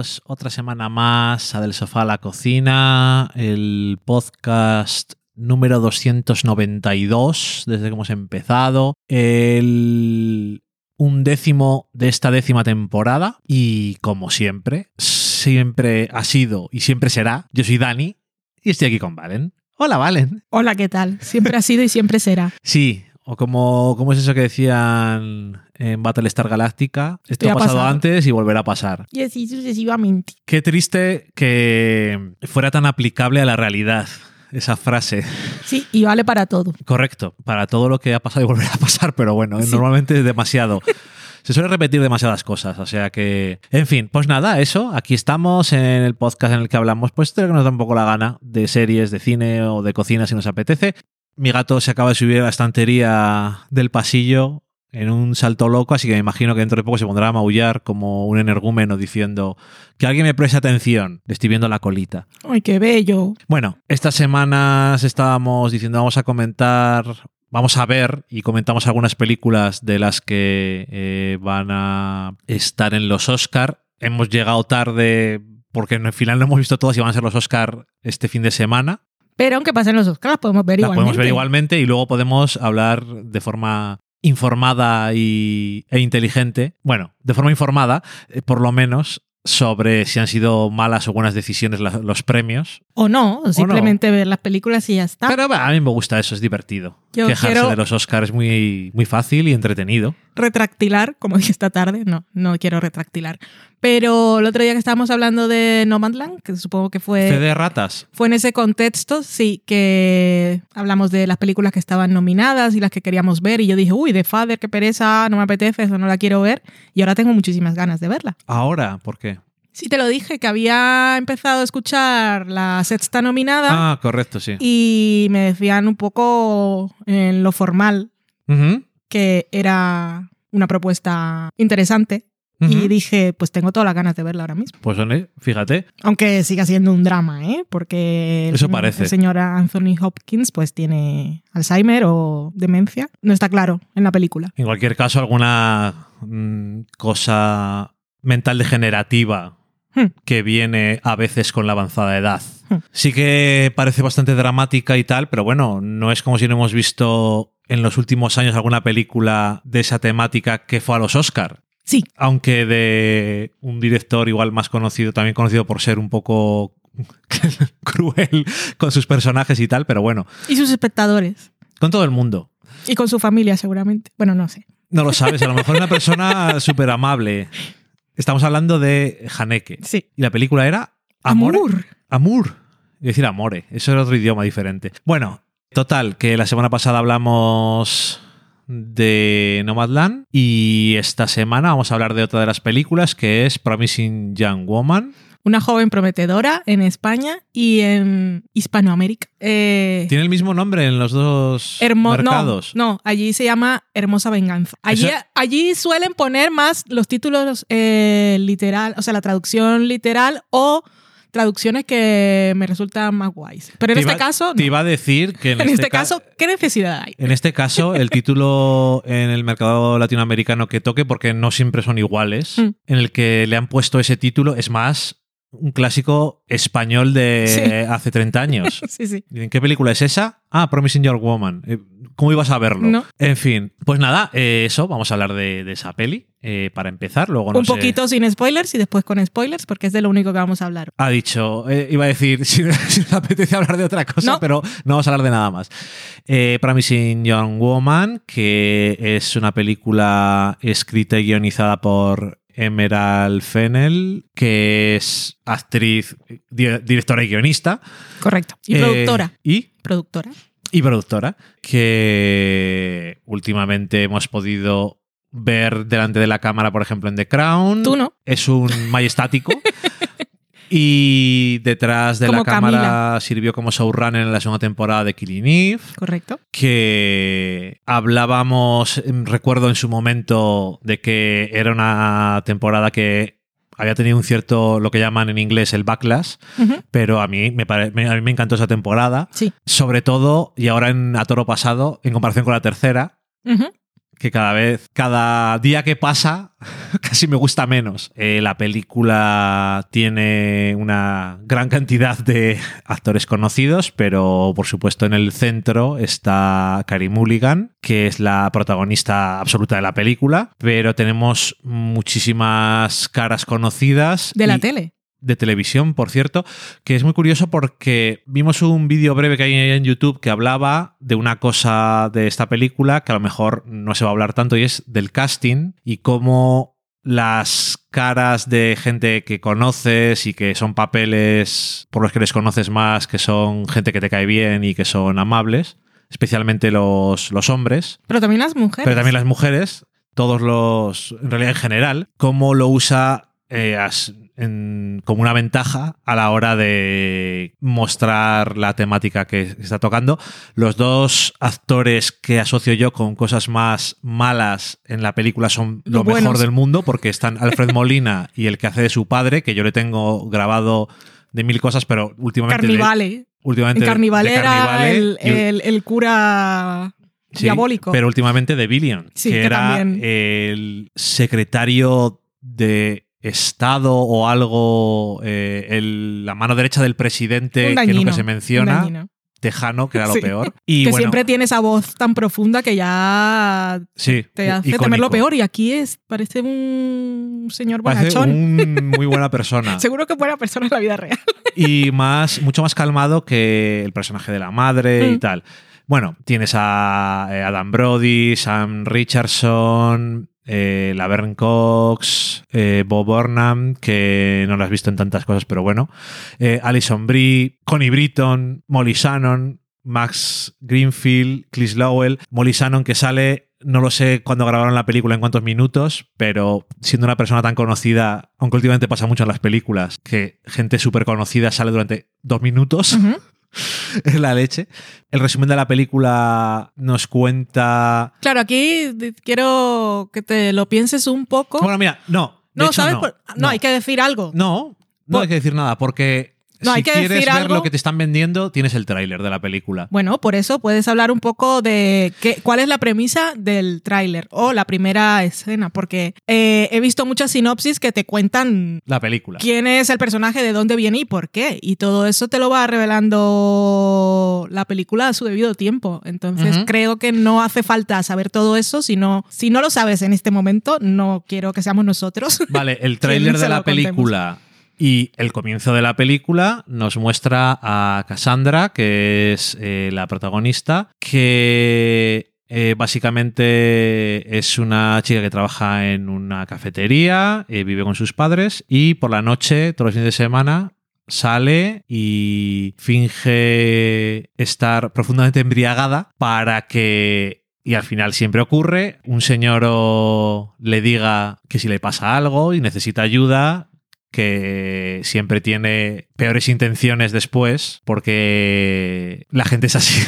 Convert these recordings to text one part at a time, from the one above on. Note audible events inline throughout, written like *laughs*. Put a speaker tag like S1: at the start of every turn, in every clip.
S1: bienvenidos otra semana más a Del Sofá a la Cocina, el podcast número 292 desde que hemos empezado, el undécimo de esta décima temporada y como siempre, siempre ha sido y siempre será, yo soy Dani y estoy aquí con Valen. Hola Valen.
S2: Hola, ¿qué tal? Siempre ha sido y siempre será.
S1: Sí, o como, como es eso que decían en Battlestar Galactica, esto ha
S2: ha
S1: pasado
S2: pasado.
S1: antes y volverá a pasar.
S2: Y así sucesivamente.
S1: Qué triste que fuera tan aplicable a la realidad esa frase.
S2: Sí, y vale para todo.
S1: Correcto, para todo lo que ha pasado y volverá a pasar, pero bueno,
S2: Sí.
S1: normalmente es demasiado. Se suele repetir demasiadas cosas, o sea que... En fin, pues nada, eso, aquí estamos en el podcast en el que hablamos, pues de lo que nos da un poco la gana, de series, de cine o de cocina si nos apetece. Mi gato se acaba de subir a la estantería del pasillo en un salto loco, así que me imagino que dentro de poco se pondrá a maullar como un energúmeno diciendo que alguien me preste atención, le estoy viendo la colita.
S2: Ay, qué bello.
S1: Bueno, estas semanas estábamos diciendo vamos a comentar, vamos a ver y comentamos algunas películas de las que eh, van a estar en los Oscar. Hemos llegado tarde porque en el final no hemos visto todas y van a ser los Oscar este fin de semana.
S2: Pero aunque pasen los Oscars, podemos ver
S1: Las
S2: igualmente.
S1: podemos ver igualmente y luego podemos hablar de forma informada y, e inteligente, bueno, de forma informada, eh, por lo menos, sobre si han sido malas o buenas decisiones la- los premios.
S2: O no, o simplemente ver las películas y ya está.
S1: Pero a mí me gusta eso, es divertido.
S2: Yo
S1: Quejarse
S2: quiero-
S1: de los Oscars es muy, muy fácil y entretenido.
S2: Retractilar, como *laughs* dije esta tarde, no, no quiero retractilar. Pero el otro día que estábamos hablando de Nomadland, que supongo que fue...
S1: Fe de ratas.
S2: Fue en ese contexto, sí, que hablamos de las películas que estaban nominadas y las que queríamos ver. Y yo dije, uy, de Father, qué pereza, no me apetece, eso no la quiero ver. Y ahora tengo muchísimas ganas de verla.
S1: Ahora, ¿por qué?
S2: Sí, te lo dije, que había empezado a escuchar la sexta nominada
S1: Ah, correcto, sí.
S2: y me decían un poco en lo formal
S1: Ujú,
S2: que era una propuesta interesante. Y dije, pues tengo todas las ganas de verla ahora mismo.
S1: Pues fíjate,
S2: Aunque siga siendo un drama, ¿eh? Porque el,
S1: Eso
S2: señor-
S1: parece.
S2: el señor Anthony Hopkins pues tiene Alzheimer o demencia. No está claro en la película.
S1: en cualquier caso, alguna mm, cosa mental degenerativa. Que viene a veces con la avanzada edad.
S2: Hmm.
S1: Sí que parece bastante dramática y tal, pero bueno, no es como si no hemos visto en los últimos años alguna película de esa temática que fue a los Oscar.
S2: Sí,
S1: Aunque de un director igual más conocido, también conocido por ser un poco *laughs* cruel con sus personajes y tal, pero bueno,
S2: y sus espectadores.
S1: con todo el mundo.
S2: Y con su familia seguramente. Bueno, no sé.
S1: No lo sabes, a lo mejor una persona *laughs* súper amable. Estamos hablando de Haneke.
S2: Sí.
S1: Y la película era.
S2: Amor.
S1: Amor. Iba a decir Amore. Eso era otro idioma diferente. Bueno, total, que la semana pasada hablamos de Nomadland y esta semana vamos a hablar de otra de las películas que es Promising Young Woman.
S2: Una joven prometedora en España y en Hispanoamérica. Eh,
S1: Tiene el mismo nombre en los dos
S2: hermo-
S1: mercados.
S2: No, no, allí se llama Hermosa Venganza. Allí,
S1: Eso-
S2: allí suelen poner más los títulos eh, literal, o sea, la traducción literal o traducciones que me resultan más guays. Pero en
S1: Te
S2: este
S1: iba-
S2: caso,
S1: Te
S2: no.
S1: iba a decir que en, *laughs*
S2: en este
S1: ca-
S2: caso, ¿qué necesidad hay?
S1: En este caso, el *laughs* título en el mercado latinoamericano que toque, porque no siempre son iguales,
S2: Mm.
S1: en el que le han puesto ese título, es más un clásico español de
S2: Sí. *laughs*
S1: hace 30 años. *laughs*
S2: Sí, sí.
S1: Dicen, ¿Qué película es esa? Ah, Promising Young Woman. Eh, ¿Cómo ibas a verlo?
S2: No.
S1: En fin, pues nada, eh, eso, vamos a hablar de, de esa peli eh, para empezar. Luego no
S2: Un
S1: sé-
S2: poquito sin spoilers y después con spoilers, porque es de lo único que vamos a hablar.
S1: Ha dicho, eh, iba a decir, *laughs* si, si apetece hablar de otra cosa,
S2: No.
S1: pero no vamos a hablar de nada más. Promising Young Woman, que es una película escrita y guionizada por Emerald Fennell, que es actriz, di- directora y guionista.
S2: Correcto. Y
S1: Eh,
S2: productora.
S1: Y,
S2: Productora.
S1: y productora, que últimamente hemos podido ver delante de la cámara, por ejemplo, en The Crown.
S2: Tú no.
S1: Es un majestático. *laughs* Y detrás de
S2: Como
S1: la cámara
S2: Camila.
S1: sirvió como showrunner en la segunda temporada de Killing Eve,
S2: Correcto.
S1: que hablábamos, em, recuerdo en su momento, de que era una temporada que había tenido un cierto, lo que llaman en inglés el backlash, pero a mí me, pare- me- a mí me encantó esa temporada,
S2: Sí.
S1: sobre todo, y ahora en A Toro Pasado, en comparación con la tercera. Que cada vez, cada día que pasa, *laughs* casi me gusta menos. Eh, la película tiene una gran cantidad de *laughs* actores conocidos, pero por supuesto en el centro está Carey Mulligan, que es la protagonista absoluta de la película, pero tenemos muchísimas caras conocidas.
S2: De la
S1: y-
S2: tele.
S1: De televisión, por cierto, que es muy curioso porque vimos un vídeo breve que hay en YouTube que hablaba de una cosa de esta película que a lo mejor no se va a hablar tanto y es del casting y cómo las caras de gente que conoces y que son papeles por los que les conoces más, que son gente que te cae bien y que son amables, especialmente los, los hombres,
S2: Pero también las mujeres.
S1: pero también las mujeres, todos los, en realidad en general, cómo lo usa eh, as- en- como una ventaja a la hora de mostrar la temática que está tocando. Los dos actores que asocio yo con cosas más malas en la película son lo mejor del mundo, porque están Alfred *laughs* Molina y el que hace de su padre, que yo le tengo grabado de mil cosas, pero últimamente... le-
S2: Carnivale.
S1: últimamente
S2: En
S1: de- de
S2: era
S1: Carnivale
S2: el,
S1: y-
S2: el- el cura
S1: Sí,
S2: diabólico.
S1: Pero últimamente de Billion,
S2: Sí,
S1: que,
S2: que
S1: era
S2: también.
S1: el secretario de Estado o algo, eh, el- la mano derecha del presidente
S2: Un
S1: que nunca
S2: dañino,
S1: se menciona,
S2: dañino.
S1: Tejano, que era lo
S2: Sí.
S1: peor. *laughs* Y
S2: que
S1: bueno,
S2: siempre tiene esa voz tan profunda que ya
S1: sí,
S2: te hace
S1: icónico.
S2: temer lo peor. Y aquí es, parece un señor bonachón.
S1: un muy buena *laughs* persona.
S2: Seguro que buena persona en la vida real.
S1: y más, mucho más calmado que el personaje de la madre y
S2: Mm.
S1: tal. Bueno, tienes a eh, Adam Brody, Sam Richardson, eh, Laverne Cox, eh, Bob Burnham, que no lo has visto en tantas cosas, pero bueno, eh, Alison Brie, Connie Britton, Molly Shannon, Max Greenfield, Clis Lowell, Molly Shannon que sale, no lo sé cuándo grabaron la película, en cuántos minutos, pero siendo una persona tan conocida, aunque últimamente pasa mucho en las películas, que gente súper conocida sale durante dos minutos. Es *laughs* la leche. El resumen de la película nos cuenta...
S2: Claro, aquí quiero que te lo pienses un poco.
S1: Bueno, mira, no.
S2: no,
S1: hecho,
S2: ¿sabes?
S1: no,
S2: por- no, hay que decir algo.
S1: No, no
S2: Por-
S1: hay que decir nada, porque
S2: No,
S1: si
S2: hay que
S1: quieres
S2: decir
S1: ver
S2: algo-
S1: lo que te están vendiendo, tienes el tráiler de la película.
S2: Bueno, por eso puedes hablar un poco de qué, cuál es la premisa del tráiler o la primera escena, porque eh, he visto muchas sinopsis que te cuentan
S1: La película.
S2: quién es el personaje, de dónde viene y por qué. Y todo eso te lo va revelando la película a su debido tiempo. Entonces creo que no hace falta saber todo eso, sino si no lo sabes en este momento, no quiero que seamos nosotros.
S1: Vale, el *laughs* tráiler de la
S2: contemos?
S1: Y el comienzo de la película nos muestra a Cassandra, que es eh, la protagonista, que eh, básicamente es una chica que trabaja en una cafetería, eh, vive con sus padres y por la noche, todos los fines de semana, sale y finge estar profundamente embriagada para que y al final siempre ocurre, un señor le diga que si le pasa algo y necesita ayuda, que siempre tiene peores intenciones después, porque la gente es así.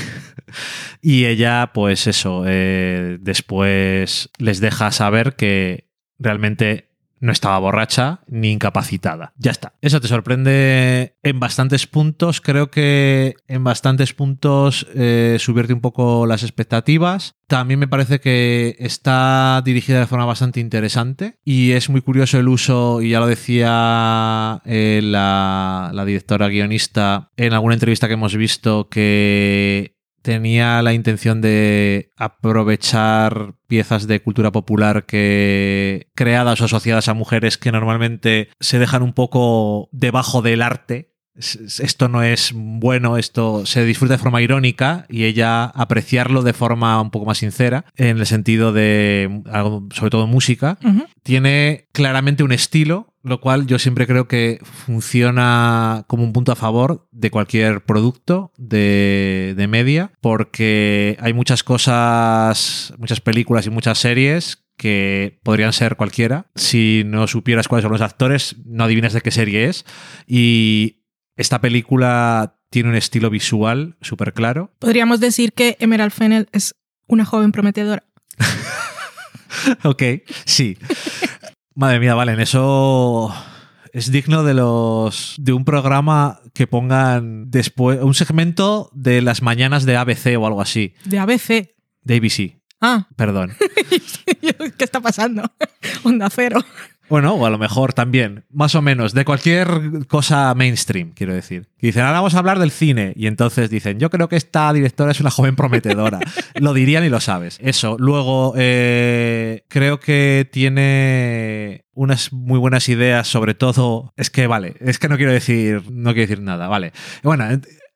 S1: *laughs* y ella, pues eso, eh, después les deja saber que realmente no estaba borracha ni incapacitada. Ya está. Eso te sorprende en bastantes puntos. Creo que en bastantes puntos eh, subvierte un poco las expectativas. También me parece que está dirigida de forma bastante interesante y es muy curioso el uso, y ya lo decía eh, la, la directora guionista en alguna entrevista que hemos visto, que tenía la intención de aprovechar piezas de cultura popular que creadas o asociadas a mujeres que normalmente se dejan un poco debajo del arte. Esto no es bueno, esto se disfruta de forma irónica y ella apreciarlo de forma un poco más sincera, en el sentido de algo, sobre todo música, tiene claramente un estilo, lo cual yo siempre creo que funciona como un punto a favor de cualquier producto de, de media, porque hay muchas cosas, muchas películas y muchas series que podrían ser cualquiera. Si no supieras cuáles son los actores, no adivinas de qué serie es. Y esta película tiene un estilo visual súper claro.
S2: Podríamos decir que Emerald Fennel es una joven prometedora. *laughs*
S1: Ok, sí. Madre mía, vale, en eso es digno de los de un programa que pongan después un segmento de las mañanas de ABC o algo así,
S2: De ABC.
S1: de ABC.
S2: Ah,
S1: Perdón. *laughs*
S2: ¿qué está pasando? *laughs* Onda cero.
S1: Bueno, o a lo mejor también, más o menos, de cualquier cosa mainstream, quiero decir. Y dicen, ahora vamos a hablar del cine. Y entonces dicen, yo creo que esta directora es una joven prometedora. *laughs* lo dirían y lo sabes. Eso. Luego, eh, creo que tiene unas muy buenas ideas, sobre todo. Es que, vale, es que no quiero decir, no quiero decir nada, vale. Bueno,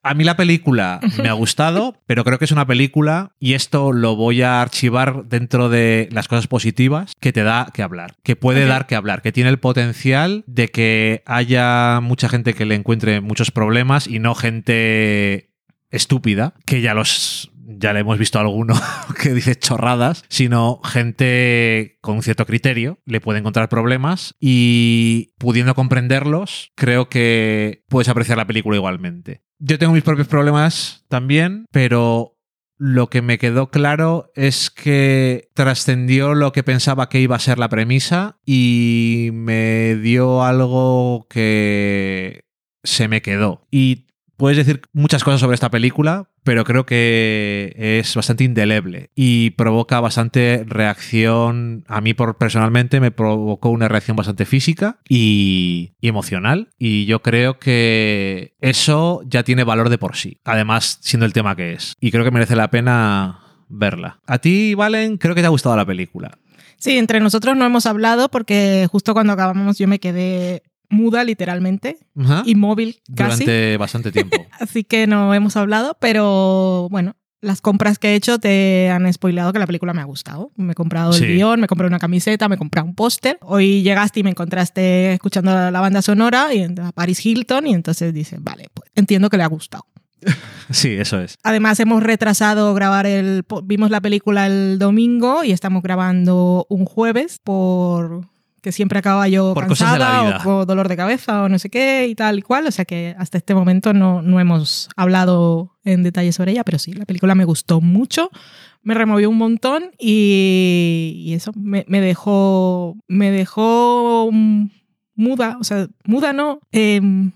S1: a mí la película me ha gustado, pero creo que es una película, y esto lo voy a archivar dentro de las cosas positivas, que te da que hablar, que puede dar que hablar, que tiene el potencial de que haya mucha gente que le encuentre muchos problemas y no gente estúpida, que ya los ya le hemos visto a alguno *laughs* que dice chorradas, sino gente con un cierto criterio le puede encontrar problemas y pudiendo comprenderlos, creo que puedes apreciar la película igualmente. Yo tengo mis propios problemas también, pero lo que me quedó claro es que trascendió lo que pensaba que iba a ser la premisa y me dio algo que se me quedó. Y puedes decir muchas cosas sobre esta película, pero creo que es bastante indeleble y provoca bastante reacción. A mí, por, personalmente, me provocó una reacción bastante física y, y emocional. Y yo creo que eso ya tiene valor de por sí. Además, siendo el tema que es. Y creo que merece la pena verla. A ti, Valen, creo que te ha gustado la película.
S2: Sí, entre nosotros no hemos hablado porque justo cuando acabamos yo me quedé muda literalmente,
S1: Ajá.
S2: inmóvil casi.
S1: Durante bastante tiempo. *laughs*
S2: Así que no hemos hablado, pero bueno, las compras que he hecho te han spoilado que la película me ha gustado. Me he comprado el
S1: Sí.
S2: guion, me compré una camiseta, me he comprado un póster. Hoy llegaste y me encontraste escuchando la, la banda sonora y a Paris Hilton y entonces dices, vale, pues entiendo que le ha gustado. *laughs*
S1: Sí, eso es.
S2: Además hemos retrasado grabar el... Vimos la película el domingo y estamos grabando un jueves por que siempre acaba yo
S1: Por
S2: cansada o con dolor de cabeza o no sé qué y tal y cual. O sea que hasta este momento no, no hemos hablado en detalle sobre ella, pero sí, la película me gustó mucho, me removió un montón y, y eso me, me dejó, me dejó muda, o sea, muda no, em,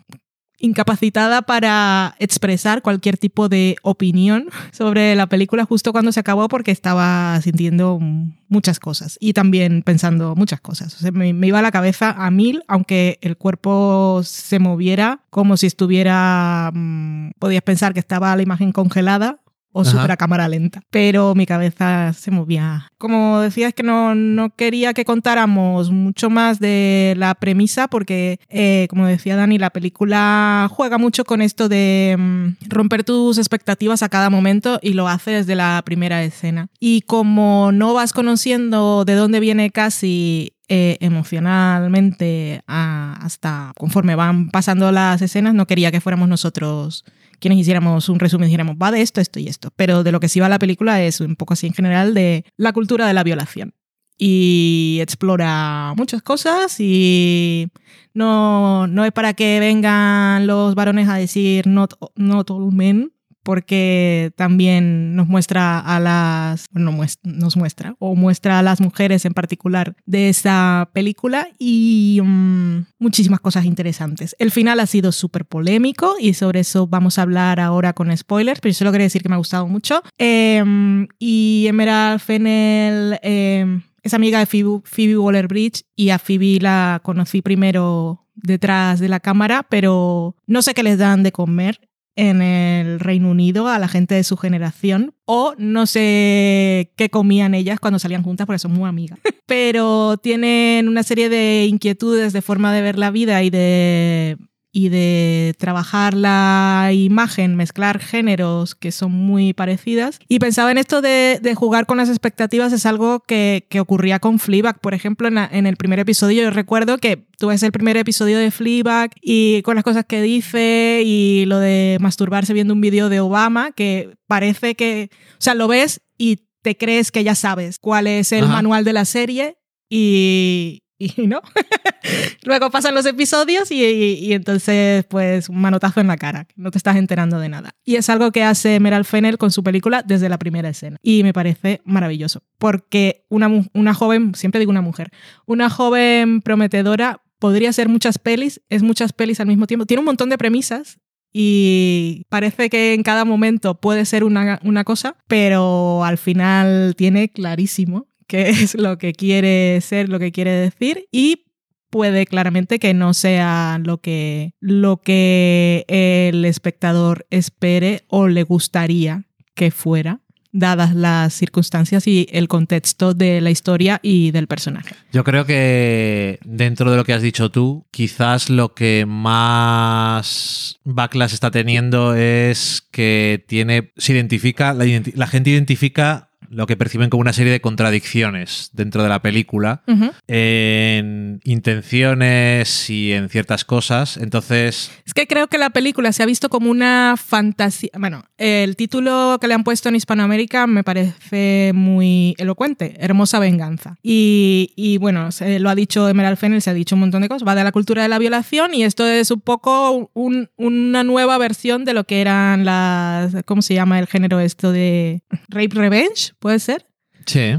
S2: incapacitada para expresar cualquier tipo de opinión sobre la película justo cuando se acabó porque estaba sintiendo muchas cosas y también pensando muchas cosas. O sea, me, me iba la cabeza a mil, aunque el cuerpo se moviera como si estuviera... mm, podías pensar que estaba la imagen congelada o
S1: Ajá.
S2: súper a cámara lenta. Pero mi cabeza se movía. Como decía, es que no, no quería que contáramos mucho más de la premisa porque, eh, como decía Dani, la película juega mucho con esto de mm, romper tus expectativas a cada momento y lo hace desde la primera escena. Y como no vas conociendo de dónde viene casi eh, emocionalmente a- hasta conforme van pasando las escenas, no quería que fuéramos nosotros quienes hiciéramos un resumen dijéramos, va de esto, esto y esto. Pero de lo que sí va la película es un poco así en general de la cultura de la violación. Y explora muchas cosas y no, no es para que vengan los varones a decir not, not all men, porque también nos muestra a las, bueno, nos muestra, o muestra a las mujeres en particular de esa película y mm, muchísimas cosas interesantes. El final ha sido súper polémico y sobre eso vamos a hablar ahora con spoilers, pero yo solo quería decir que me ha gustado mucho. Em, y Emerald Fennel em, es amiga de Phoebe Waller-Bridge y a Phoebe la conocí primero detrás de la cámara, pero no sé qué les dan de comer en el Reino Unido a la gente de su generación o no sé qué comían ellas cuando salían juntas porque son muy amigas. *laughs* Pero tienen una serie de inquietudes de forma de ver la vida y de y de trabajar la imagen, mezclar géneros que son muy parecidas. Y pensaba en esto de, de jugar con las expectativas, es algo que, que ocurría con Fleabag, por ejemplo, en, la- en el primer episodio. Yo recuerdo que tú ves el primer episodio de Fleabag y con las cosas que dice y lo de masturbarse viendo un vídeo de Obama, que parece que, o sea, lo ves y te crees que ya sabes cuál es el
S1: Ajá.
S2: manual de la serie y, y no. *laughs* Luego pasan los episodios y, y- y entonces, pues, un manotazo en la cara. No te estás enterando de nada. Y es algo que hace Meral Fennel con su película desde la primera escena. Y me parece maravilloso. Porque una, una joven, siempre digo una mujer, una joven prometedora podría ser muchas pelis, es muchas pelis al mismo tiempo. Tiene un montón de premisas y parece que en cada momento puede ser una, una cosa, pero al final tiene clarísimo qué es lo que quiere ser, lo que quiere decir y puede claramente que no sea lo que, lo que el espectador espere o le gustaría que fuera dadas las circunstancias y el contexto de la historia y del personaje.
S1: Yo creo que dentro de lo que has dicho tú, quizás lo que más backlash está teniendo es que tiene, se identifica, la, gente identifica lo que perciben como una serie de contradicciones dentro de la película en intenciones y en ciertas cosas. Entonces,
S2: Es que creo que la película se ha visto como una fantasía. Bueno, el título que le han puesto en Hispanoamérica me parece muy elocuente, Hermosa Venganza. Y, y bueno, se lo ha dicho Emerald Fennel, se ha dicho un montón de cosas. Va de la cultura de la violación y esto es un poco un- una nueva versión de lo que eran las. ¿Cómo se llama el género esto de Rape Revenge? ¿Puede ser?
S1: sí.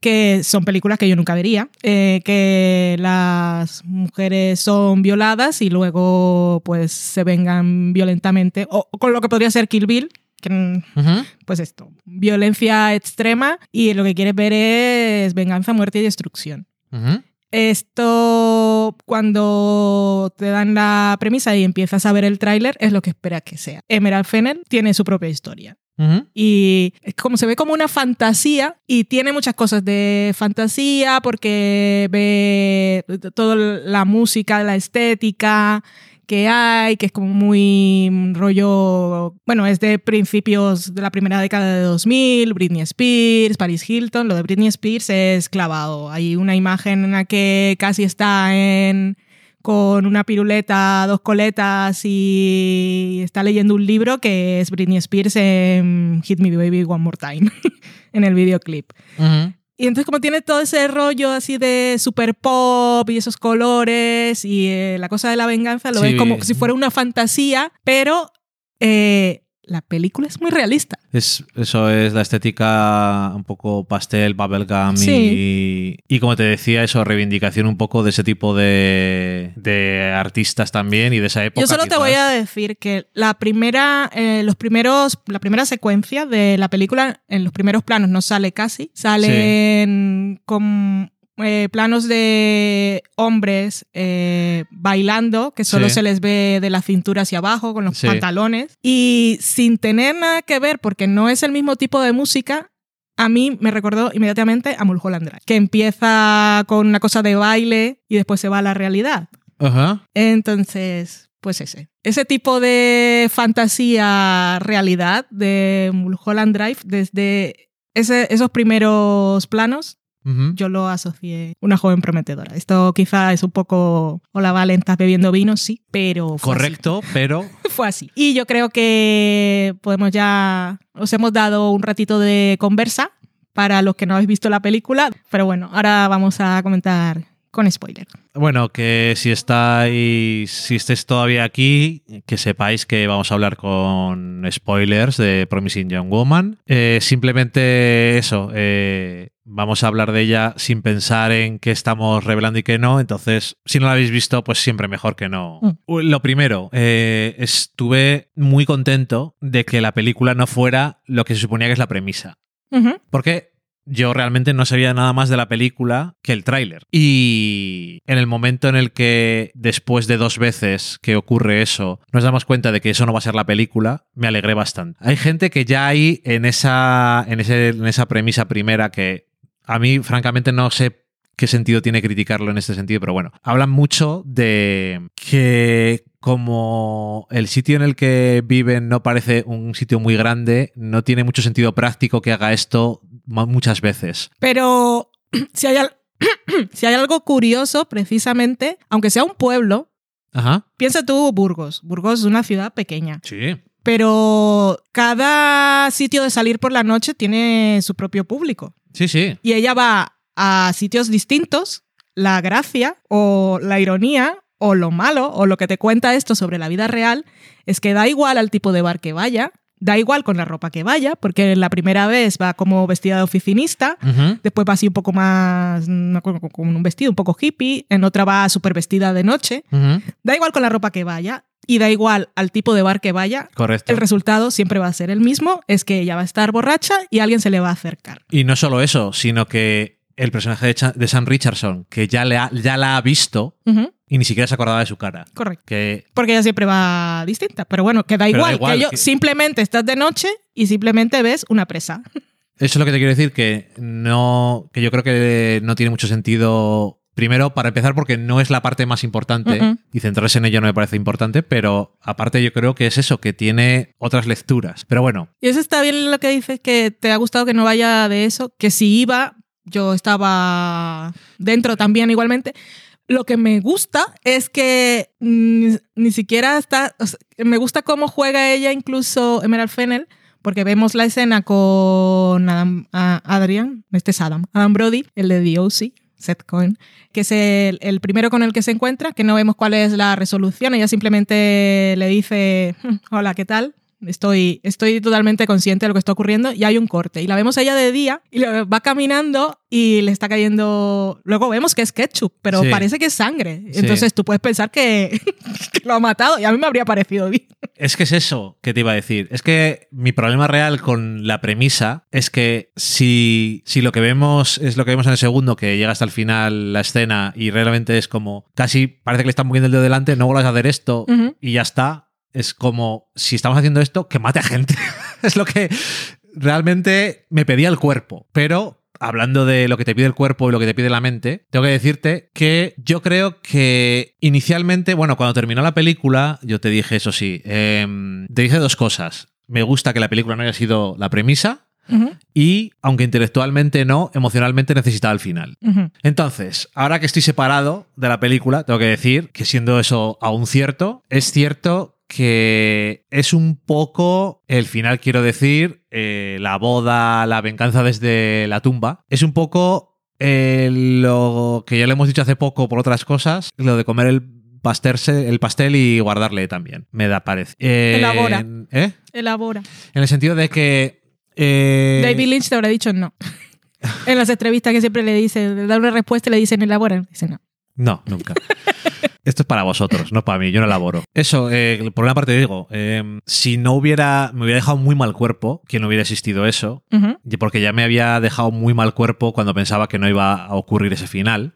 S2: que son películas que yo nunca vería, eh, que las mujeres son violadas y luego pues se vengan violentamente, o, o con lo que podría ser Kill Bill, que mm, pues esto, violencia extrema y lo que quieres ver es venganza, muerte y destrucción. Esto, cuando te dan la premisa y empiezas a ver el tráiler, es lo que esperas que sea. Emerald Fennel tiene su propia historia. Y es como se ve como una fantasía y tiene muchas cosas de fantasía porque ve toda la música, la estética que hay, que es como muy rollo, bueno, es de principios de la primera década de 2000, Britney Spears, Paris Hilton, lo de Britney Spears es clavado. Hay una imagen en la que casi está en con una piruleta, dos coletas y está leyendo un libro que es Britney Spears en Hit Me Baby One More Time *laughs* en el videoclip. Y entonces como tiene todo ese rollo así de super pop y esos colores y eh, la cosa de la venganza, lo
S1: Sí.
S2: ves como si fuera una fantasía, pero eh, la película es muy realista.
S1: Es, eso es la estética un poco pastel, bubblegum
S2: Sí.
S1: y, y como te decía, eso, reivindicación un poco de ese tipo de, de artistas también y de esa época.
S2: Yo solo te voy a decir que la primera, eh, los primeros, la primera secuencia de la película, en los primeros planos no sale casi, salen con eh, planos de hombres eh, bailando, que solo
S1: Sí.
S2: se les ve de la cintura hacia abajo con los
S1: Sí.
S2: pantalones, y sin tener nada que ver, porque no es el mismo tipo de música. A mí me recordó inmediatamente a Mulholland Drive, que empieza con una cosa de baile y después se va a la realidad.
S1: Ajá.
S2: Entonces, pues ese. Ese tipo de fantasía realidad de Mulholland Drive, desde ese- esos primeros planos, Yo lo asocié una joven prometedora. Esto quizá es un poco, hola Valen, estás bebiendo vino, sí, pero fue
S1: Correcto, pero. *laughs*
S2: Fue así. Y yo creo que podemos ya, os hemos dado un ratito de conversa para los que no habéis visto la película, pero bueno, ahora vamos a comentar con spoiler.
S1: bueno, que si estáis, si estáis todavía aquí, que sepáis que vamos a hablar con spoilers de Promising Young Woman. Eh, simplemente eso, eh, vamos a hablar de ella sin pensar en qué estamos revelando y qué no. Entonces, si no la habéis visto, pues siempre mejor que no.
S2: Mm.
S1: Lo primero, eh, estuve muy contento de que la película no fuera lo que se suponía que es la premisa. Porque yo realmente no sabía nada más de la película que el tráiler. Y en el momento en el que después de dos veces que ocurre eso, nos damos cuenta de que eso no va a ser la película, me alegré bastante. Hay gente que ya hay en esa, en ese- en esa premisa primera que a mí francamente no sé qué sentido tiene criticarlo en este sentido, pero bueno, hablan mucho de que como el sitio en el que viven no parece un sitio muy grande, no tiene mucho sentido práctico que haga esto muchas veces.
S2: Pero *clears throat* si hay, al- *clears throat* si hay algo curioso, precisamente, aunque sea un pueblo,
S1: Ajá.
S2: piensa tú Burgos. Burgos es una ciudad pequeña.
S1: Sí.
S2: Pero cada sitio de salir por la noche tiene su propio público.
S1: Sí, sí.
S2: Y ella va a sitios distintos. La gracia o la ironía o lo malo o lo que te cuenta esto sobre la vida real es que da igual al tipo de bar que vaya, da igual con la ropa que vaya, porque la primera vez va como vestida de oficinista. Después va así un poco más, no, con con un vestido un poco hippie. En otra va súper vestida de noche. Da igual con la ropa que vaya. Y da igual al tipo de bar que vaya,
S1: Correcto.
S2: el resultado siempre va a ser el mismo, es que ella va a estar borracha y alguien se le va a acercar.
S1: Y no solo eso, sino que el personaje de, de Sam Richardson, que ya, le ha- ya la ha visto y ni siquiera se acordaba de su cara.
S2: correcto.
S1: Que
S2: Porque ella siempre va distinta. Pero bueno, que da
S1: Pero da
S2: igual, que yo simplemente estás de noche y simplemente ves una presa.
S1: Eso es lo que te quiero decir, que no. que yo creo que no tiene mucho sentido. Primero, para empezar, porque no es la parte más importante y centrarse en ello no me parece importante, pero aparte yo creo que es eso, que tiene otras lecturas. Pero bueno,
S2: Y eso está bien lo que dices, que te ha gustado que no vaya de eso, que si iba, yo estaba dentro también igualmente. Lo que me gusta es que ni, ni siquiera está, o sea, me gusta cómo juega ella incluso Emerald Fennel, porque vemos la escena con Adam, Adrian, este es Adam, Adam Brody, el de The OC, Seth Cohen, que es el, el primero con el que se encuentra, que no vemos cuál es la resolución, ella simplemente le dice, "Hmm, hola, ¿qué tal? Estoy, estoy totalmente consciente de lo que está ocurriendo y hay un corte. Y la vemos a ella de día y va caminando y le está cayendo... Luego vemos que es ketchup, pero
S1: Sí.
S2: parece que es sangre.
S1: Sí.
S2: Entonces tú puedes pensar que, *laughs* que lo ha matado y a mí me habría parecido bien.
S1: Es que es eso que te iba a decir. Es que mi problema real con la premisa es que si, si lo que vemos es lo que vemos en el segundo, que llega hasta el final la escena y realmente es como casi parece que le están moviendo el dedo delante, no vuelvas a hacer esto y ya está. Es como si estamos haciendo esto, que mate a gente. *laughs* es lo que realmente me pedía el cuerpo. Pero hablando de lo que te pide el cuerpo y lo que te pide la mente, tengo que decirte que yo creo que inicialmente, bueno, cuando terminó la película, yo te dije eso sí, em, te dije dos cosas. Me gusta que la película no haya sido la premisa y, aunque intelectualmente no, emocionalmente necesitaba el final. Entonces, ahora que estoy separado de la película, tengo que decir que siendo eso aún cierto, es cierto que es un poco el final, quiero decir, eh, la boda, la venganza desde la tumba. Es un poco eh, lo que ya le hemos dicho hace poco por otras cosas, lo de comer el pastel, el pastel y guardarle también, me da parece. Eh,
S2: Elabora.
S1: ¿eh?
S2: Elabora.
S1: En el sentido de que... eh,
S2: David Lynch te habrá dicho no. En las entrevistas que siempre le dicen, le dan una respuesta y le dicen elabora. Dice no.
S1: No, nunca. *laughs* Esto es para vosotros, no para mí, yo no elaboro. Eso, eh, por una parte digo, eh, si no hubiera, me hubiera dejado muy mal cuerpo que no hubiera existido eso, y porque ya me había dejado muy mal cuerpo cuando pensaba que no iba a ocurrir ese final.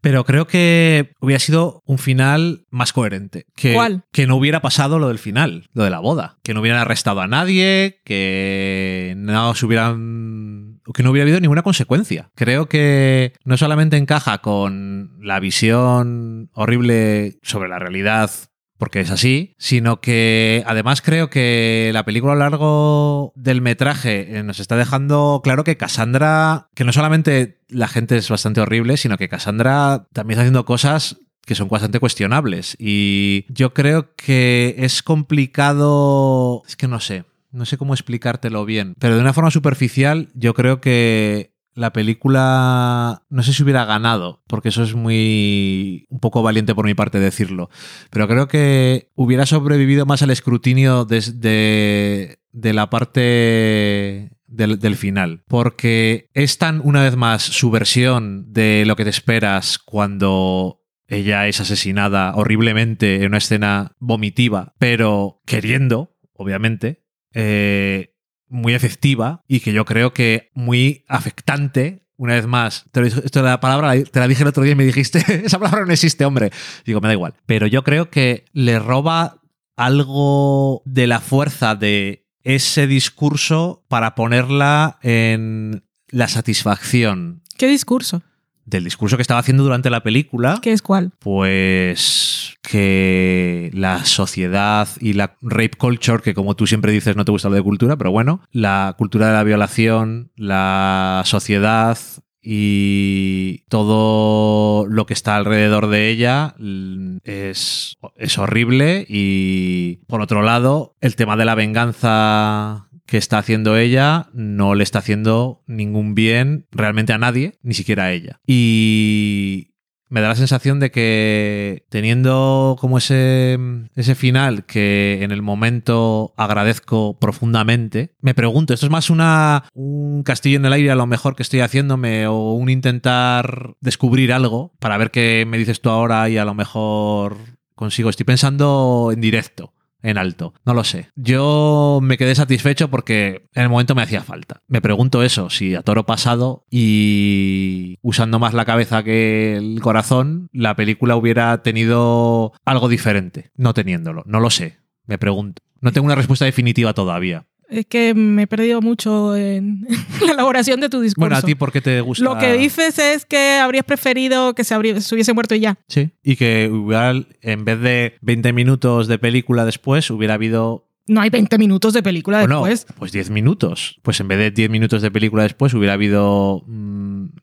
S1: Pero creo que hubiera sido un final más coherente. Que,
S2: ¿Cuál?
S1: Que no hubiera pasado lo del final, lo de la boda. Que no hubieran arrestado a nadie, que no se hubieran. Que no hubiera habido ninguna consecuencia. Creo que no solamente encaja con la visión horrible sobre la realidad. Porque es así, sino que además creo que la película a lo largo del metraje eh, nos está dejando claro que Cassandra, que no solamente la gente es bastante horrible, sino que Cassandra también está haciendo cosas que son bastante cuestionables. Y yo creo que es complicado. Es que no sé. No sé cómo explicártelo bien. Pero de una forma superficial, yo creo que la película. No sé si hubiera ganado, porque eso es muy. un poco valiente por mi parte decirlo. Pero creo que hubiera sobrevivido más al escrutinio desde. de la parte del, del final. Porque es tan, una vez más, su versión de lo que te esperas cuando ella es asesinada horriblemente en una escena vomitiva, pero queriendo, obviamente. Eh, muy efectiva y que yo creo que muy afectante. Una vez más, te lo, esto de la palabra te la dije el otro día y me dijiste, *laughs* esa palabra no existe, hombre. Digo, me da igual. Pero yo creo que le roba algo de la fuerza de ese discurso para ponerla en la satisfacción
S2: ¿Qué discurso?
S1: del discurso que estaba haciendo durante la película.
S2: ¿Qué es cuál?
S1: Pues que la sociedad y la rape culture, que como tú siempre dices no te gusta lo de cultura, pero bueno, la cultura de la violación, la sociedad y todo lo que está alrededor de ella mm, es, es horrible y por otro lado el tema de la venganza que está haciendo ella no le está haciendo ningún bien realmente a nadie, ni siquiera a ella. Y me da la sensación de que teniendo como ese, ese final que en el momento agradezco profundamente, me pregunto, ¿esto es más una, un castillo en el aire a lo mejor que estoy haciéndome o un intentar descubrir algo para ver qué me dices tú ahora y a lo mejor consigo. Estoy pensando en directo en alto. No lo sé. Yo me quedé satisfecho porque en el momento me hacía falta. Me pregunto eso, si a toro pasado y usando más la cabeza que el corazón, la película hubiera tenido algo diferente, no teniéndolo. No lo sé. Me pregunto. No tengo una respuesta definitiva todavía.
S2: Es que me he perdido mucho en *laughs* la elaboración de tu discurso.
S1: Bueno, a ti, ¿por qué te gusta?
S2: Lo que dices es que habrías preferido que se, habría- se hubiese muerto y ya.
S1: Sí. Y que hubiera, en vez de 20 minutos de película después, hubiera habido
S2: No hay 20 minutos de película
S1: Bueno,
S2: después.
S1: pues 10 minutos. Pues en vez de 10 minutos de película después, hubiera habido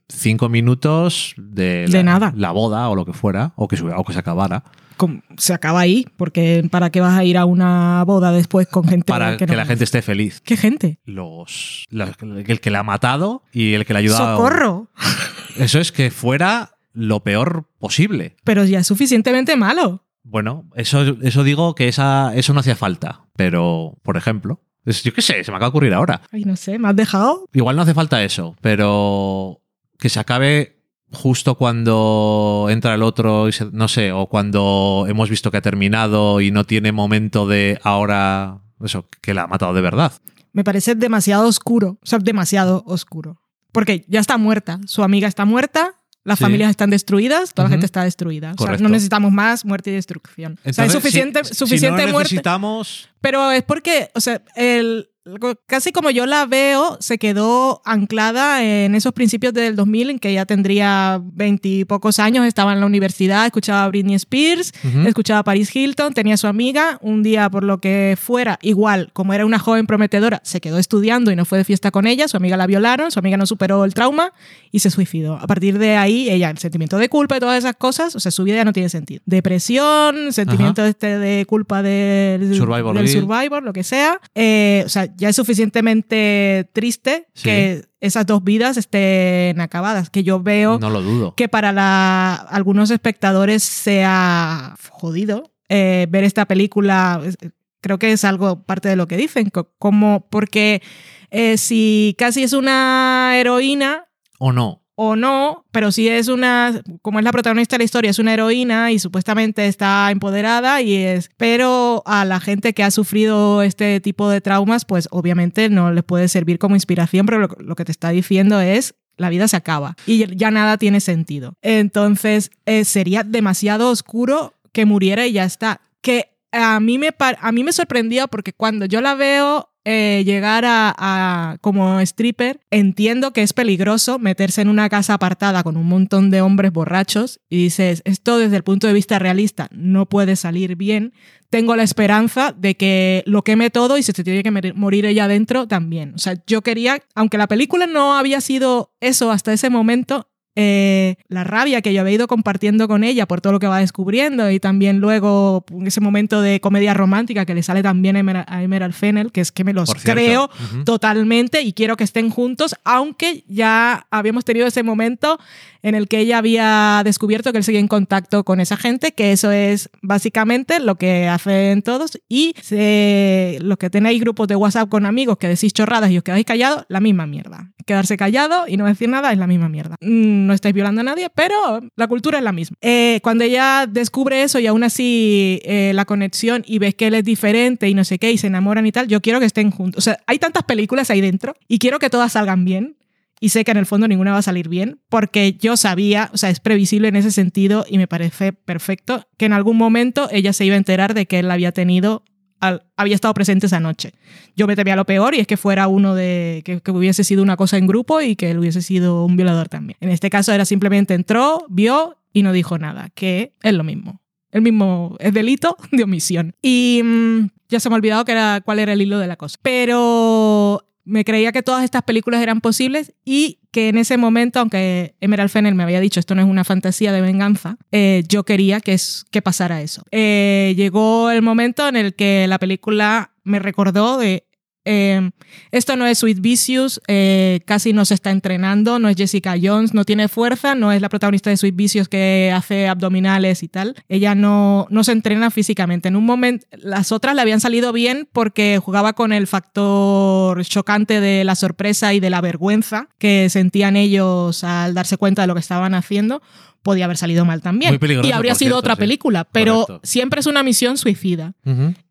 S1: 5 minutos de,
S2: De
S1: la,
S2: nada.
S1: la boda o lo que fuera, o que, se- o que se acabara,
S2: Se acaba ahí, porque ¿para qué vas a ir a una boda después con gente
S1: para que,
S2: no-
S1: la gente esté feliz.
S2: ¿Qué gente?
S1: Los, el que la ha matado y el que la ha ayudado.
S2: ¡Socorro! *laughs*
S1: Eso es que fuera lo peor posible.
S2: Pero ya es suficientemente malo.
S1: Bueno, eso, eso digo que esa, eso no hacía falta. Pero, por ejemplo, yo qué sé, se me acaba de ocurrir ahora.
S2: Ay, no sé, ¿me has dejado?
S1: Igual no hace falta eso, pero que se acabe justo cuando entra el otro, y se- no sé, o cuando hemos visto que ha terminado y no tiene momento de ahora, eso, que la ha matado de verdad.
S2: Me parece demasiado oscuro. O sea, demasiado oscuro. Porque ya está muerta. Su amiga está muerta. Las
S1: Sí.
S2: familias están destruidas, toda la gente está destruida. O sea, no necesitamos más muerte y destrucción. o sea, es
S1: Entonces,
S2: suficiente,
S1: si- si
S2: suficiente
S1: no
S2: muerte.
S1: necesitamos...
S2: Pero es porque, o sea, el, casi como yo la veo, se quedó anclada en esos principios del 2000, en que ya tendría veintipocos años, estaba en la universidad, escuchaba a Britney Spears, escuchaba a Paris Hilton, tenía a su amiga, un día por lo que fuera, igual, como era una joven prometedora, se quedó estudiando y no fue de fiesta con ella, su amiga la violaron, su amiga no superó el trauma y se suicidó. A partir de ahí, ella, el sentimiento de culpa y todas esas cosas, o sea, su vida ya no tiene sentido. Depresión, sentimiento este de culpa del
S1: Survivor
S2: del
S1: Guilt.
S2: Survivor, lo que sea. Eh, o sea, ya es suficientemente triste
S1: Sí.
S2: que esas dos vidas estén acabadas. Que yo veo
S1: No lo dudo.
S2: que para la- algunos espectadores sea jodido eh, ver esta película. Creo que es algo parte de lo que dicen, co- como porque eh, si casi es una heroína
S1: ¿O no?
S2: O no, pero si es una, como es la protagonista de la historia, es una heroína y supuestamente está empoderada y es, pero a la gente que ha sufrido este tipo de traumas, pues obviamente no les puede servir como inspiración, pero lo, que te está diciendo es la vida se acaba y ya nada tiene sentido. Entonces eh, sería demasiado oscuro que muriera y ya está. Que a mí me, a mí me sorprendió porque cuando yo la veo eh, llegar a, a- como stripper, entiendo que es peligroso meterse en una casa apartada con un montón de hombres borrachos y dices, esto desde el punto de vista realista no puede salir bien. Tengo la esperanza de que lo queme todo y se tiene que morir ella adentro también. O sea, yo quería, aunque la película no había sido eso hasta ese momento, eh, la rabia que yo había ido compartiendo con ella por todo lo que va descubriendo y también luego ese momento de comedia romántica que le sale también a Emer- a Emerald Fennel, que es que me los creo totalmente y quiero que estén juntos, aunque ya habíamos tenido ese momento en el que ella había descubierto que él seguía en contacto con esa gente, que eso es básicamente lo que hacen todos y se- los que tenéis grupos de WhatsApp con amigos que decís chorradas y os quedáis callados, la misma mierda. Quedarse callado y no decir nada es la misma mierda. Mm, No estáis violando a nadie, pero la cultura es la misma. Eh, cuando ella descubre eso y aún así eh, la conexión y ves que él es diferente y no sé qué y se enamoran y tal, yo quiero que estén juntos. O sea, hay tantas películas ahí dentro y quiero que todas salgan bien. Y sé que en el fondo ninguna va a salir bien, porque yo sabía, o sea, es previsible en ese sentido y me parece perfecto que en algún momento ella se iba a enterar de que él la había tenido, había estado presente esa noche. Yo me temía lo peor y es que fuera uno de, que, que hubiese sido una cosa en grupo y que él hubiese sido un violador también. En este caso era simplemente entró, vio y no dijo nada, que es lo mismo. El mismo es delito de omisión. Y mm, ya se me ha olvidado que era, cuál era el hilo de la cosa. Pero me creía que todas estas películas eran posibles y que en ese momento, aunque Emerald Fennel me había dicho esto no es una fantasía de venganza, eh, yo quería que, es, que pasara eso. Eh, llegó el momento en el que la película me recordó de eh, esto no es Sweet Vicious, eh, casi no se está entrenando, no es Jessica Jones, no tiene fuerza, no es la protagonista de Sweet Vicious que hace abdominales y tal. Ella no, no se entrena físicamente. En un momento, las otras le habían salido bien porque jugaba con el factor chocante de la sorpresa y de la vergüenza que sentían ellos al darse cuenta de lo que estaban haciendo podía haber salido mal también.
S1: Muy peligroso,
S2: y habría sido
S1: cierto,
S2: otra
S1: sí.
S2: película, pero
S1: Correcto.
S2: siempre es una misión suicida.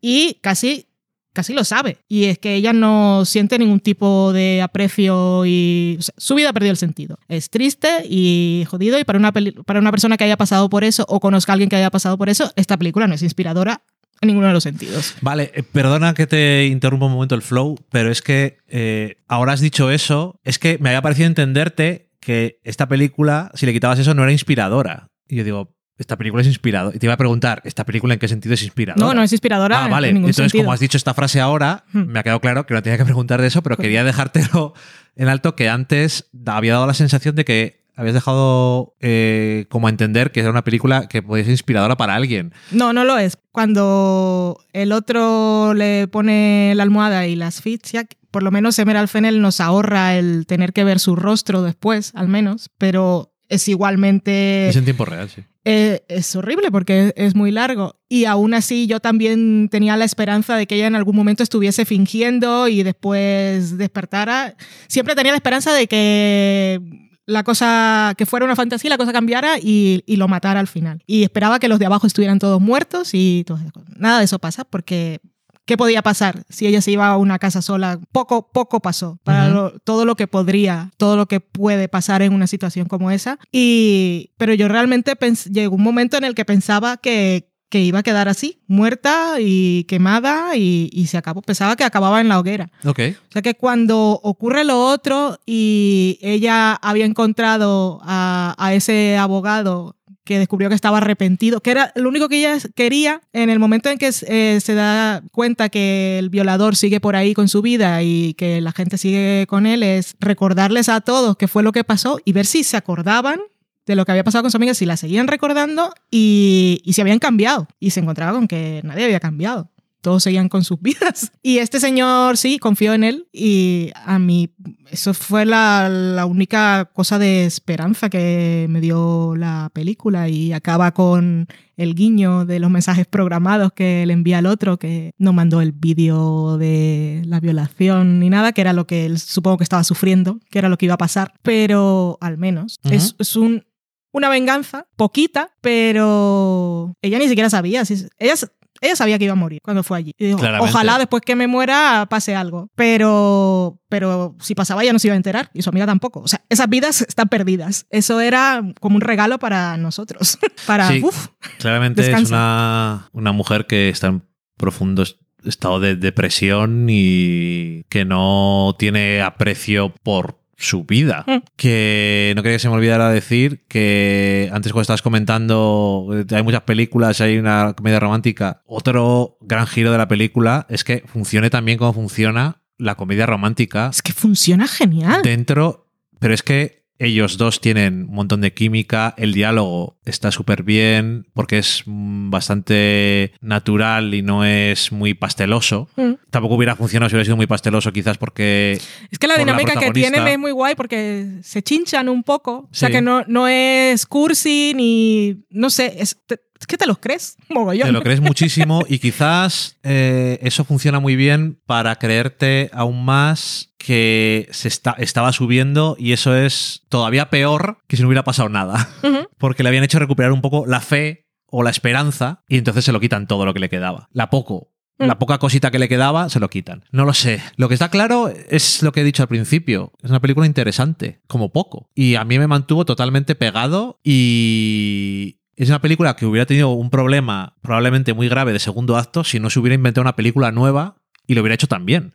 S2: Y casi, casi lo sabe. Y es que ella no siente ningún tipo de aprecio y o sea, su vida ha perdido el sentido. Es triste y jodido y para una, para una persona que haya pasado por eso o conozca a alguien que haya pasado por eso, esta película no es inspiradora en ninguno de los sentidos.
S1: Vale, eh, perdona que te interrumpa un momento el flow, pero es que eh, ahora has dicho eso, es que me había parecido entenderte que esta película, si le quitabas eso, no era inspiradora. Y yo digo, esta película es inspiradora. Y te iba a preguntar, ¿esta película en qué sentido es inspiradora?
S2: No, no es inspiradora
S1: Ah, vale.
S2: en ningún
S1: Entonces,
S2: sentido.
S1: como has dicho esta frase ahora,
S2: Hmm.
S1: me ha quedado claro que no tenía que preguntar de eso, pero quería dejártelo en alto que antes había dado la sensación de que habías dejado eh, como a entender que era una película que podía ser inspiradora para alguien.
S2: No, no lo es. Cuando el otro le pone la almohada y la asfixia, por lo menos Emerald Fennel nos ahorra el tener que ver su rostro después, al menos, pero es igualmente...
S1: Es en tiempo real, sí.
S2: Eh, es horrible porque es muy largo. Y aún así yo también tenía la esperanza de que ella en algún momento estuviese fingiendo y después despertara. Siempre tenía la esperanza de que la cosa, que fuera una fantasía, la cosa cambiara y, y lo matara al final. Y esperaba que los de abajo estuvieran todos muertos y cosas. Nada de eso pasa porque... ¿Qué podía pasar si ella se iba a una casa sola? Poco, poco pasó para
S1: Ujú.
S2: lo- todo lo que podría, todo lo que puede pasar en una situación como esa. Y, pero yo realmente llegó un momento en el que pensaba que, que iba a quedar así, muerta y quemada y, y se acabó. Pensaba que acababa en la hoguera.
S1: Ok.
S2: O sea que cuando ocurre lo otro y ella había encontrado a, a ese abogado que descubrió que estaba arrepentido, que era lo único que ella quería en el momento en que eh, se da cuenta que el violador sigue por ahí con su vida y que la gente sigue con él, es recordarles a todos qué fue lo que pasó y ver si se acordaban de lo que había pasado con su amiga, si la seguían recordando y, y si habían cambiado. Y se encontraba con que nadie había cambiado todos seguían con sus *laughs* vidas. Y este señor, sí, confió en él y a mí eso fue la, la única cosa de esperanza que me dio la película y acaba con el guiño de los mensajes programados que le envía al otro, que no mandó el vídeo de la violación ni nada, que era lo que él supongo que estaba sufriendo, que era lo que iba a pasar, pero al menos
S1: Ujú.
S2: es, es un... Una venganza, poquita, pero ella ni siquiera sabía. Si, ella, ella sabía que iba a morir cuando fue allí. Y dijo, ojalá después que me muera pase algo. Pero, pero si pasaba ella no se iba a enterar y su amiga tampoco. O sea, esas vidas están perdidas. Eso era como un regalo para nosotros. *laughs* para,
S1: Sí.
S2: uf,
S1: Claramente es una, una mujer que está en profundo est- estado de depresión y que no tiene aprecio por su vida.
S2: Mm.
S1: Que no quería que se me olvidara decir que antes cuando estabas comentando, eh, hay muchas películas, hay una comedia romántica. Otro gran giro de la película es que funcione también como funciona la comedia romántica
S2: es que funciona genial.
S1: dentro, pero es que ellos dos tienen un montón de química, el diálogo está súper bien porque es bastante natural y no es muy pasteloso.
S2: Mm.
S1: Tampoco hubiera funcionado si hubiera sido muy pasteloso, quizás porque...
S2: Es que la dinámica que tienen es muy guay porque se chinchan un poco. O sea que no, no es cursi ni. No sé, es, te- es que te los crees. *laughs* Mogollón.
S1: Te lo crees muchísimo y quizás eh, eso funciona muy bien para creerte aún más que se está, estaba subiendo y eso es todavía peor que si no hubiera pasado nada. *laughs* Porque le habían hecho recuperar un poco la fe o la esperanza y entonces se lo quitan todo lo que le quedaba. La poco.
S2: Mm.
S1: La poca cosita que le quedaba, se lo quitan. No lo sé. Lo que está claro es lo que he dicho al principio. Es una película interesante, como poco. Y a mí me mantuvo totalmente pegado y es una película que hubiera tenido un problema probablemente muy grave de segundo acto si no se hubiera inventado una película nueva y lo hubiera hecho también.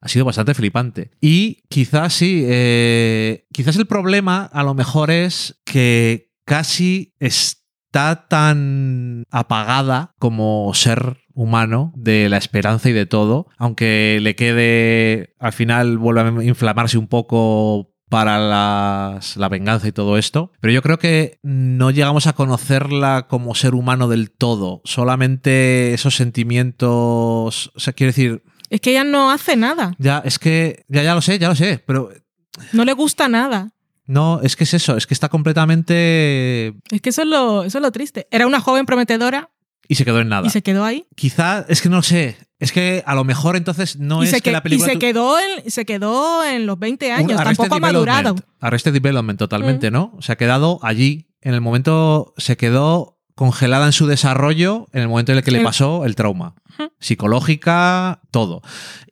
S1: Ha sido bastante flipante. Y quizás sí, eh, quizás el problema a lo mejor es que casi está tan apagada como ser humano de la esperanza y de todo, aunque le quede, al final vuelve a inflamarse un poco para las- la venganza y todo esto, pero yo creo que no llegamos a conocerla como ser humano del todo, solamente esos sentimientos, o sea, quiero decir,
S2: Es que ella no hace nada.
S1: Ya, es que, ya, ya lo sé, ya lo sé, pero
S2: No le gusta nada.
S1: no, es que es eso, es que está completamente...
S2: Es que eso es lo, eso es lo triste. Era una joven prometedora
S1: Y se quedó en nada.
S2: y se quedó ahí.
S1: Quizá, es que no lo sé, es que a lo mejor entonces no
S2: y
S1: es que
S2: que-
S1: la película...
S2: y se quedó en, se quedó en los 20
S1: un
S2: años. Tampoco ha madurado. Mm.
S1: Arrested Development totalmente, ¿no? Se ha quedado allí, en el momento, se quedó congelada en su desarrollo en el momento en el que le pasó el trauma. Psicológica, todo.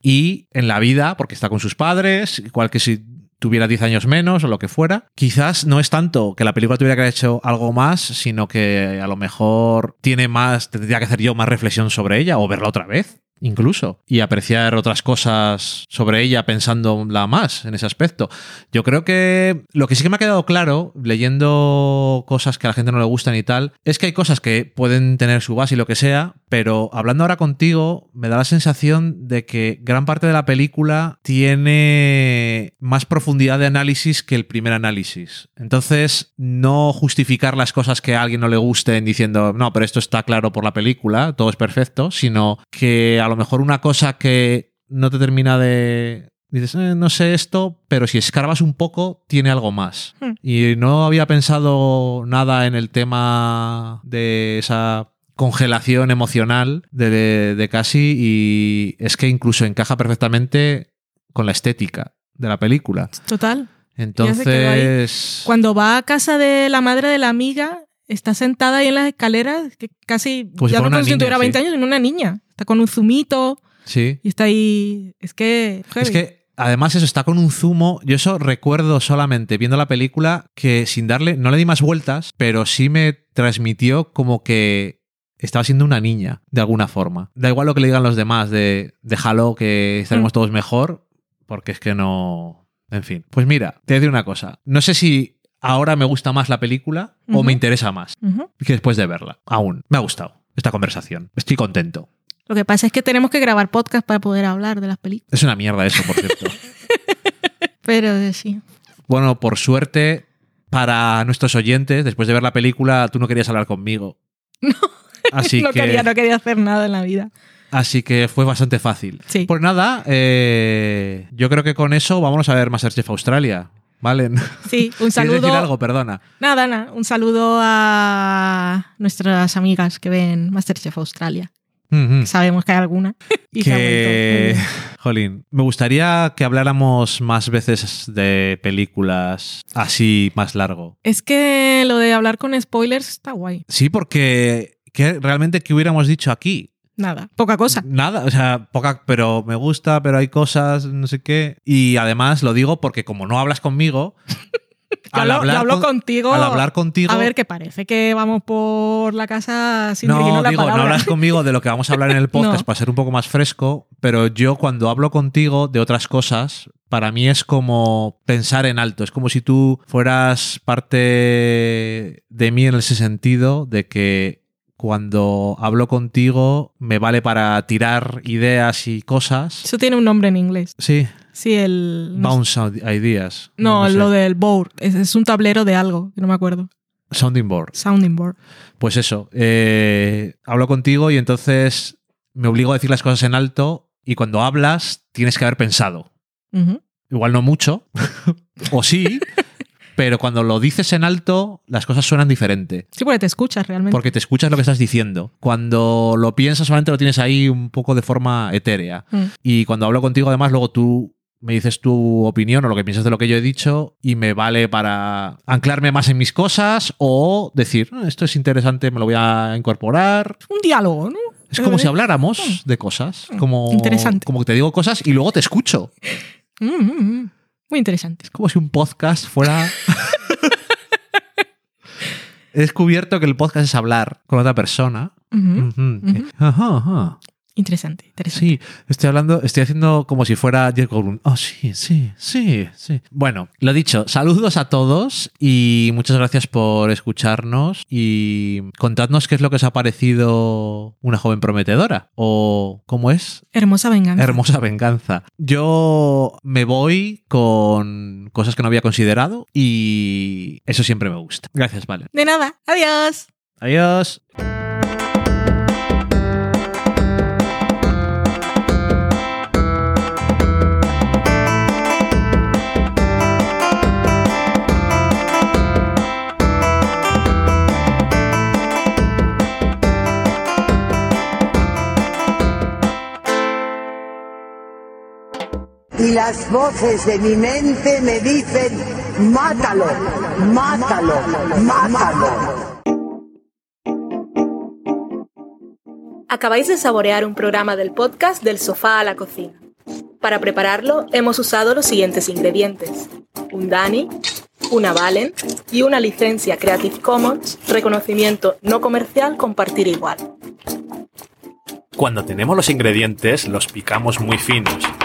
S1: Y en la vida, porque está con sus padres, igual que si tuviera 10 años menos o lo que fuera, quizás no es tanto que la película tuviera que haber hecho algo más, sino que a lo mejor tiene más, tendría que hacer yo más reflexión sobre ella o verla otra vez. Incluso, y apreciar otras cosas sobre ella pensándola más en ese aspecto. Yo creo que lo que sí que me ha quedado claro, leyendo cosas que a la gente no le gustan y tal, es que hay cosas que pueden tener su base y lo que sea, pero hablando ahora contigo, me da la sensación de que gran parte de la película tiene más profundidad de análisis que el primer análisis. Entonces, no justificar las cosas que a alguien no le gusten diciendo, no, pero esto está claro por la película, todo es perfecto, sino que a lo mejor una cosa que no te termina de... Dices, "Eh, no sé esto, pero si escarbas un poco, tiene algo más.
S2: Hmm.
S1: Y no había pensado nada en el tema de esa congelación emocional de, de, de Cassie y es que incluso encaja perfectamente con la estética de la película.
S2: Total.
S1: Entonces...
S2: Cuando va a casa de la madre de la amiga, está sentada ahí en las escaleras, que casi ya no como si tuviera
S1: sí.
S2: 20 años, sino una niña. Está con un zumito
S1: Sí.
S2: y está ahí. Es que.
S1: Es que además eso está con un zumo. Yo eso recuerdo solamente viendo la película que sin darle, no le di más vueltas, pero sí me transmitió como que estaba siendo una niña, de alguna forma. Da igual lo que le digan los demás de déjalo que estaremos
S2: Mm.
S1: todos mejor, porque es que no... En fin. Pues mira, te voy a decir una cosa. No sé si ahora me gusta más la película o me interesa más que después de verla. Aún. Me ha gustado esta conversación. Estoy contento.
S2: Lo que pasa es que tenemos que grabar podcast para poder hablar de las películas.
S1: Es una mierda eso, por cierto. *laughs*
S2: Pero eh, sí.
S1: Bueno, por suerte, para nuestros oyentes, después de ver la película, tú no querías hablar conmigo. *laughs*
S2: No.
S1: Así
S2: no,
S1: que,
S2: quería, no quería hacer nada en la vida.
S1: así que fue bastante fácil.
S2: Sí.
S1: Pues nada, eh, yo creo que con eso vámonos a ver Masterchef Australia. ¿Vale?
S2: Sí, un *laughs*
S1: ¿Quieres
S2: saludo.
S1: decir algo? Perdona.
S2: Nada, nada. Un saludo a nuestras amigas que ven Masterchef Australia. Sabemos que hay alguna. *laughs* Y
S1: que, *laughs* jolín, me gustaría que habláramos más veces de películas así más largo.
S2: Es que lo de hablar con spoilers está guay.
S1: Sí, porque ¿qué, realmente qué hubiéramos dicho aquí?
S2: Nada, poca cosa.
S1: Nada, o sea, poca, pero me gusta, pero hay cosas, no sé qué. Y además lo digo porque como no hablas conmigo, *laughs*
S2: Yo hablo, yo hablo
S1: con-
S2: contigo.
S1: al hablar contigo,
S2: A ver, que parece que vamos por la casa sin
S1: no,
S2: la
S1: digo, no hablas conmigo de lo que vamos a hablar en el *laughs* podcast
S2: No.
S1: para ser un poco más fresco, pero yo cuando hablo contigo de otras cosas, para mí es como pensar en alto, es como si tú fueras parte de mí en ese sentido de que cuando hablo contigo me vale para tirar ideas y cosas.
S2: Eso tiene un nombre en inglés.
S1: Sí,
S2: Sí, el. No,
S1: bounce ideas.
S2: no,
S1: sé.
S2: lo del board. Es, es un tablero de algo, que no me acuerdo.
S1: Sounding board.
S2: Sounding board.
S1: Pues eso, eh, hablo contigo y entonces me obligo a decir las cosas en alto y cuando hablas tienes que haber pensado. Igual no mucho, *laughs* o sí, pero cuando lo dices en alto las cosas suenan diferente.
S2: Sí, porque te escuchas realmente.
S1: Porque te escuchas lo que estás diciendo. Cuando lo piensas solamente lo tienes ahí un poco de forma etérea.
S2: Mm.
S1: Y cuando hablo contigo además luego tú me dices tu opinión o lo que piensas de lo que yo he dicho y me vale para anclarme más en mis cosas o decir, "Ah, esto es interesante, me lo voy a incorporar.
S2: Un diálogo, ¿no?
S1: Es como si
S2: Mm.
S1: habláramos de cosas. Como,
S2: Interesante.
S1: Como que te digo cosas y luego te escucho. *laughs*
S2: Mm, mm, mm. Muy interesante.
S1: Es como si un podcast fuera... *laughs* He descubierto que el podcast es hablar con otra persona.
S2: Ujú.
S1: Ujú.
S2: Ujú.
S1: Ajá, ajá.
S2: Interesante, interesante.
S1: Sí, estoy hablando, estoy haciendo como si fuera Jeff Goldblum. Oh, sí, sí, sí, sí. Bueno, lo dicho, saludos a todos y muchas gracias por escucharnos y contadnos qué es lo que os ha parecido una joven prometedora o cómo es
S2: Hermosa venganza.
S1: Hermosa venganza. Yo me voy con cosas que no había considerado y eso siempre me gusta. Gracias, vale.
S2: De nada. Adiós.
S1: Adiós.
S3: Y las voces de mi mente me dicen, mátalo, mátalo, mátalo.
S2: Acabáis de saborear un programa del podcast Del sofá a la cocina. Para prepararlo hemos usado los siguientes ingredientes. Un Dani, una Valen y una licencia Creative Commons, reconocimiento no comercial compartir igual.
S1: Cuando tenemos los ingredientes, los picamos muy finos,